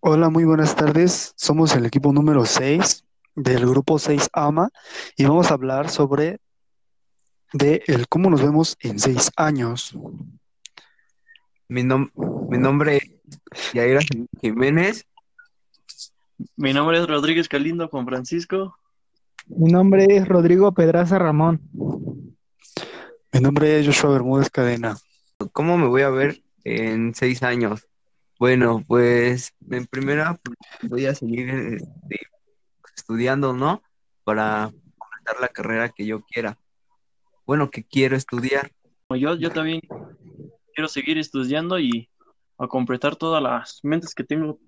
Hola, muy buenas tardes. Somos el equipo número 6 del grupo 6 AMA y vamos a hablar sobre de el cómo nos vemos en seis años. Mi, nom- mi nombre es Yaira Jiménez. Mi nombre es Rodríguez Calindo Juan Francisco. Mi nombre es Rodrigo Pedraza Ramón. Mi nombre es Joshua Bermúdez Cadena. ¿Cómo me voy a ver en seis años? Bueno, pues en primera pues, voy a seguir este, estudiando, ¿no? Para completar la carrera que yo quiera. Bueno, que quiero estudiar. Yo, yo también quiero seguir estudiando y a completar todas las mentes que tengo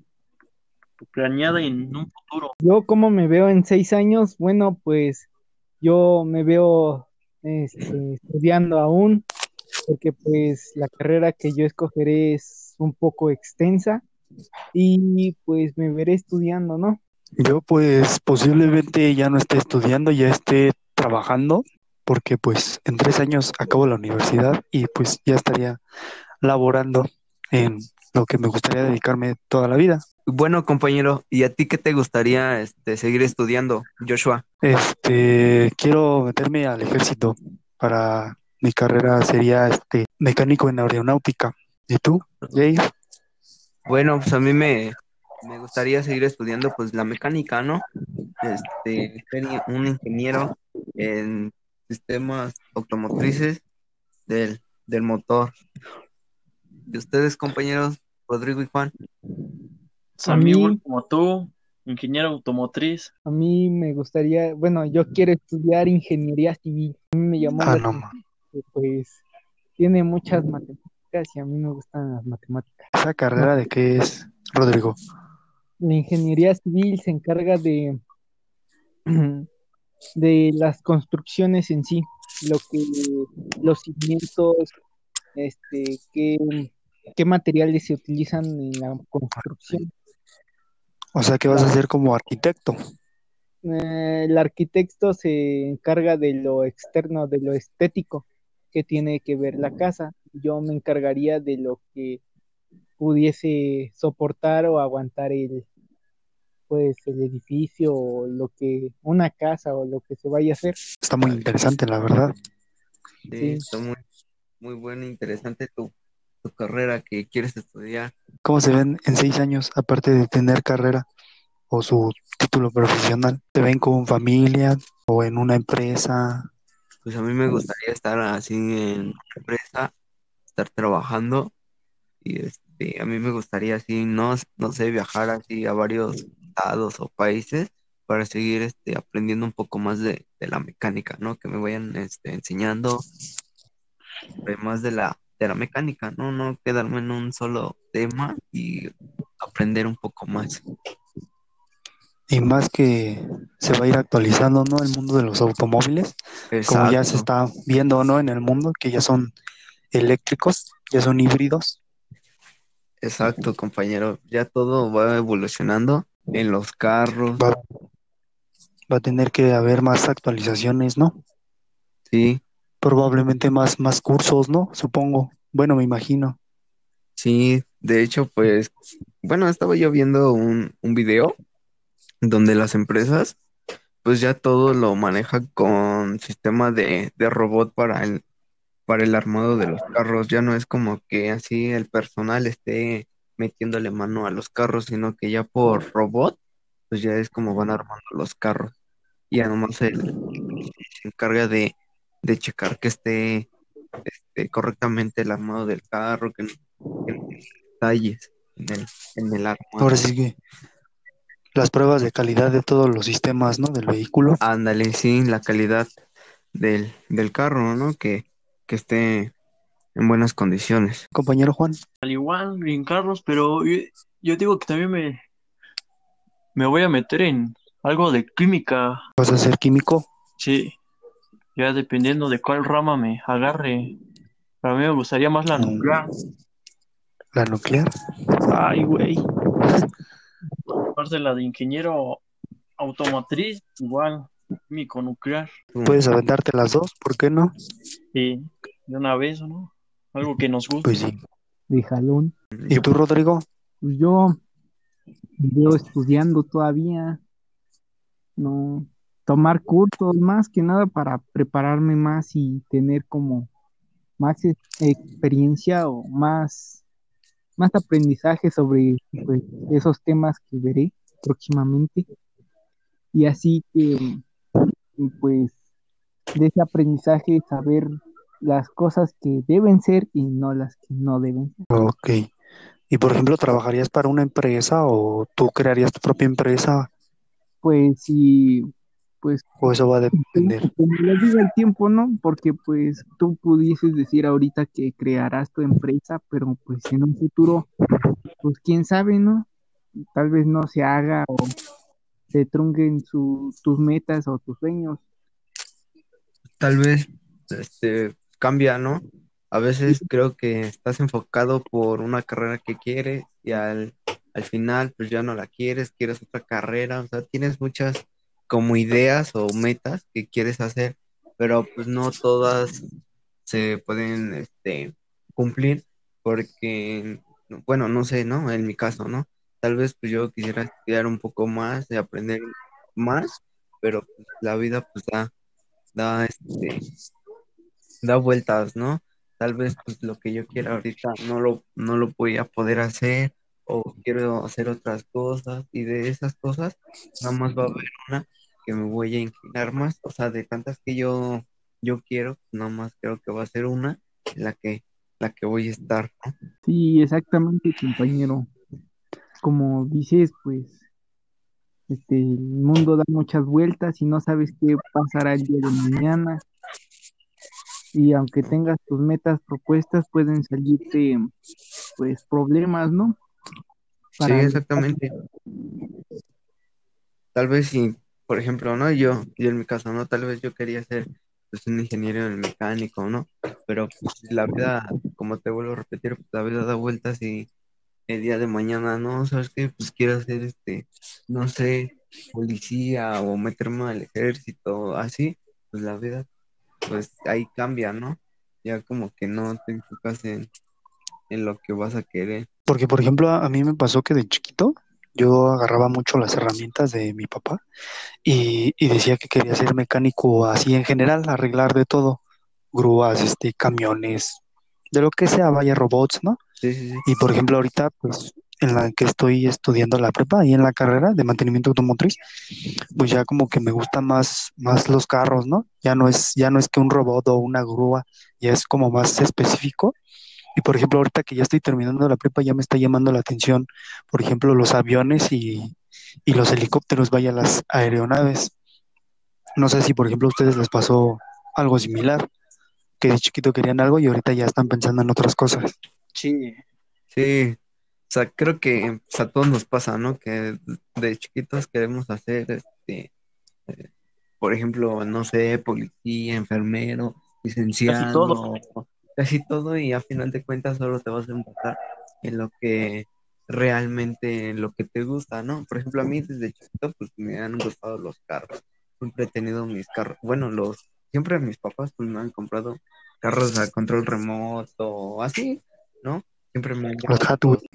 planeada en un futuro. Yo, ¿cómo me veo en seis años? Bueno, pues yo me veo este, estudiando aún, porque pues la carrera que yo escogeré es un poco extensa y pues me veré estudiando, ¿no? Yo pues posiblemente ya no esté estudiando, ya esté trabajando, porque pues en tres años acabo la universidad y pues ya estaría laborando en lo que me gustaría dedicarme toda la vida. Bueno, compañero, ¿y a ti qué te gustaría este, seguir estudiando, Joshua? Este, quiero meterme al ejército para mi carrera sería este mecánico en aeronáutica. ¿Y tú, Jair? Bueno, pues a mí me, me gustaría seguir estudiando pues la mecánica, ¿no? Este, un ingeniero en sistemas automotrices del, del motor. ¿Y ustedes, compañeros, Rodrigo y Juan? A A mí, como tú, ingeniero automotriz. A mí me gustaría, bueno, yo quiero estudiar ingeniería civil. A mí me llamó Ah, la no, que, pues tiene muchas matemáticas y a mí me gustan las matemáticas. ¿Esa carrera de qué es, Rodrigo? La ingeniería civil se encarga de, de las construcciones en sí, lo que, los cimientos, este, qué, qué materiales se utilizan en la construcción. O sea que vas a ser como arquitecto. Eh, el arquitecto se encarga de lo externo, de lo estético que tiene que ver la casa. Yo me encargaría de lo que pudiese soportar o aguantar el, pues, el edificio o lo que, una casa o lo que se vaya a hacer. Está muy interesante, la verdad. Sí, Sí. está muy, muy bueno, interesante tu, tu carrera que quieres estudiar. ¿Cómo se ven en seis años, aparte de tener carrera o su título profesional? ¿Se ven con familia o en una empresa? Pues a mí me gustaría estar así en empresa, estar trabajando y este, a mí me gustaría así, no, no sé, viajar así a varios estados o países para seguir este, aprendiendo un poco más de, de la mecánica, ¿no? Que me vayan este, enseñando más de la, de la mecánica, ¿no? No quedarme en un solo tema y aprender un poco más. Y más que se va a ir actualizando, ¿no? El mundo de los automóviles, como ya se Exacto. está viendo, ¿no? En el mundo, que ya son eléctricos, ya son híbridos. Exacto, compañero. Ya todo va evolucionando en los carros. Va, va a tener que haber más actualizaciones, ¿no? Sí, Probablemente más, más cursos, ¿no? Supongo. Bueno, me imagino. sí. De hecho, pues, bueno, estaba yo viendo un, un video donde las empresas, pues ya todo lo manejan con sistema de, de robot para el, para el armado de los carros. Ya no es como que así el personal esté metiéndole mano a los carros, sino que ya por robot, pues ya es como van armando los carros. Y ya nomás el, se encarga de, de checar que esté este, correctamente el armado del carro, que que detalles en el, en el armado. Ahora sí que las pruebas de calidad de todos los sistemas, ¿no? Del vehículo. Ándale, sí, la calidad del, del carro, ¿no? Que, que esté en buenas condiciones. Compañero Juan. Al igual en carros, pero yo, yo digo que también me, me voy a meter en algo de química. ¿Vas a ser químico? Sí, ya dependiendo de cuál rama me agarre. Para mí me gustaría más la Mm. nuclear. ¿La nuclear? Ay, güey. Aparte de la de ingeniero automotriz, igual, químico nuclear. Puedes aventarte las dos, ¿por qué no? Sí, de una vez, ¿no? Algo que nos guste. Pues sí. De jalón. ¿Y tú, Rodrigo? Pues yo veo estudiando todavía, no tomar cursos más que nada para prepararme más y tener como más ex- experiencia o más, más aprendizaje sobre pues, esos temas que veré próximamente. Y así que, pues, de ese aprendizaje saber las cosas que deben ser y no las que no deben ser. Ok. Y por ejemplo, ¿trabajarías para una empresa o tú crearías tu propia empresa Pues, y pues o eso va a depender? Como lo diga el tiempo, ¿no? Porque pues tú pudieses decir ahorita que crearás tu empresa, pero pues en un futuro, pues quién sabe, ¿no? Tal vez no se haga o se trunquen su- tus metas o tus sueños. Tal vez este cambia, ¿no? A veces creo que estás enfocado por una carrera que quieres y al, al final pues ya no la quieres, quieres otra carrera, o sea, tienes muchas como ideas o metas que quieres hacer, pero pues no todas se pueden este cumplir porque, bueno, no sé, ¿no? En mi caso, ¿no? Tal vez pues yo quisiera estudiar un poco más y aprender más, pero pues, la vida pues da, da este da vueltas, ¿no? Tal vez pues lo que yo quiera ahorita no lo, no lo voy a poder hacer o quiero hacer otras cosas y de esas cosas nada más va a haber una que me voy a inclinar más, o sea, de tantas que yo, yo quiero, nada más creo que va a ser una en la que, la que voy a estar, ¿no? Sí, exactamente, compañero. Como dices, pues este, el mundo da muchas vueltas y no sabes qué pasará el día de mañana. Y aunque tengas tus metas propuestas, pueden salirte pues problemas, ¿no? Sí, exactamente. Tal vez si, por ejemplo, ¿no? Yo, yo en mi caso, ¿no? Tal vez yo quería ser pues un ingeniero en mecánico, ¿no? Pero pues, la vida, como te vuelvo a repetir, pues, la vida da vueltas y el día de mañana, ¿no? ¿Sabes qué? Pues quiero ser este, no sé, policía o meterme al ejército, así, pues la vida, pues ahí cambia, ¿no? Ya como que no te enfocas en, en lo que vas a querer. Porque, por ejemplo, a, a mí me pasó que de chiquito yo agarraba mucho las herramientas de mi papá y, y decía que quería ser mecánico así en general, arreglar de todo, grúas, este, camiones, de lo que sea, vaya robots, ¿no? Sí, sí, sí. Y por ejemplo, ahorita, pues, en la que estoy estudiando la prepa y en la carrera de mantenimiento automotriz, pues ya como que me gustan más, más los carros, ¿no? Ya no es, ya no es que un robot o una grúa, ya es como más específico. Y por ejemplo, ahorita que ya estoy terminando la prepa, ya me está llamando la atención, por ejemplo, los aviones y, y los helicópteros, vaya, las aeronaves. No sé si, por ejemplo, a ustedes les pasó algo similar, que de chiquito querían algo y ahorita ya están pensando en otras cosas. Sí, Sí, o sea, creo que pues, a todos nos pasa, ¿no? Que de chiquitos queremos hacer, este, eh, por ejemplo, no sé, policía, enfermero, casi licenciado, todo. Casi todo, y a final de cuentas solo te vas a enfocar en lo que realmente, en lo que te gusta, ¿no? Por ejemplo, a mí desde chiquito, pues me han gustado los carros. Siempre he tenido mis carros, bueno, los, siempre mis papás pues me han comprado carros a control remoto, así, ¿no? Siempre me han.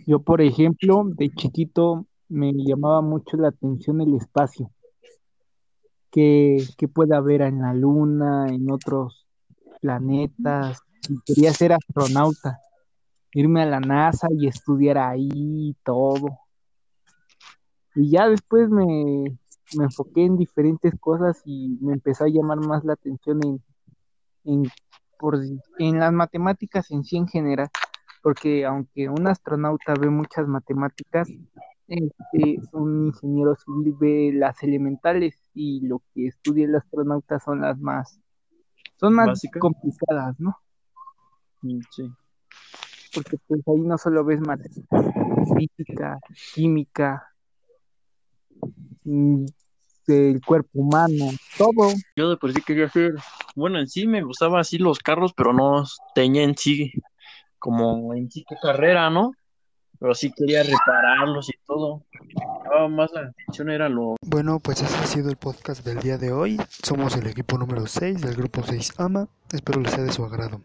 Yo, por ejemplo, de chiquito me llamaba mucho la atención el espacio, que, que puede haber en la luna, en otros planetas, quería ser astronauta, irme a la NASA y estudiar ahí todo. Y ya después me, me enfoqué en diferentes cosas y me empezó a llamar más la atención en, en, por, en las matemáticas en sí en general porque aunque un astronauta ve muchas matemáticas, este, un ingeniero civil ve las elementales y lo que estudia el astronauta son las más, son más complicadas, ¿no? Sí. Porque pues ahí no solo ves matemáticas, física, química, mm, el cuerpo humano, todo. Yo de por sí quería hacer, bueno, en sí me gustaba así los carros, pero no tenía en sí como en sí qué carrera, ¿no? Pero sí quería repararlos y todo. Lo más la atención era lo Bueno, pues ese ha sido el podcast del día de hoy. Somos el equipo número 6 del grupo 6 AMA. Espero les sea de su agrado.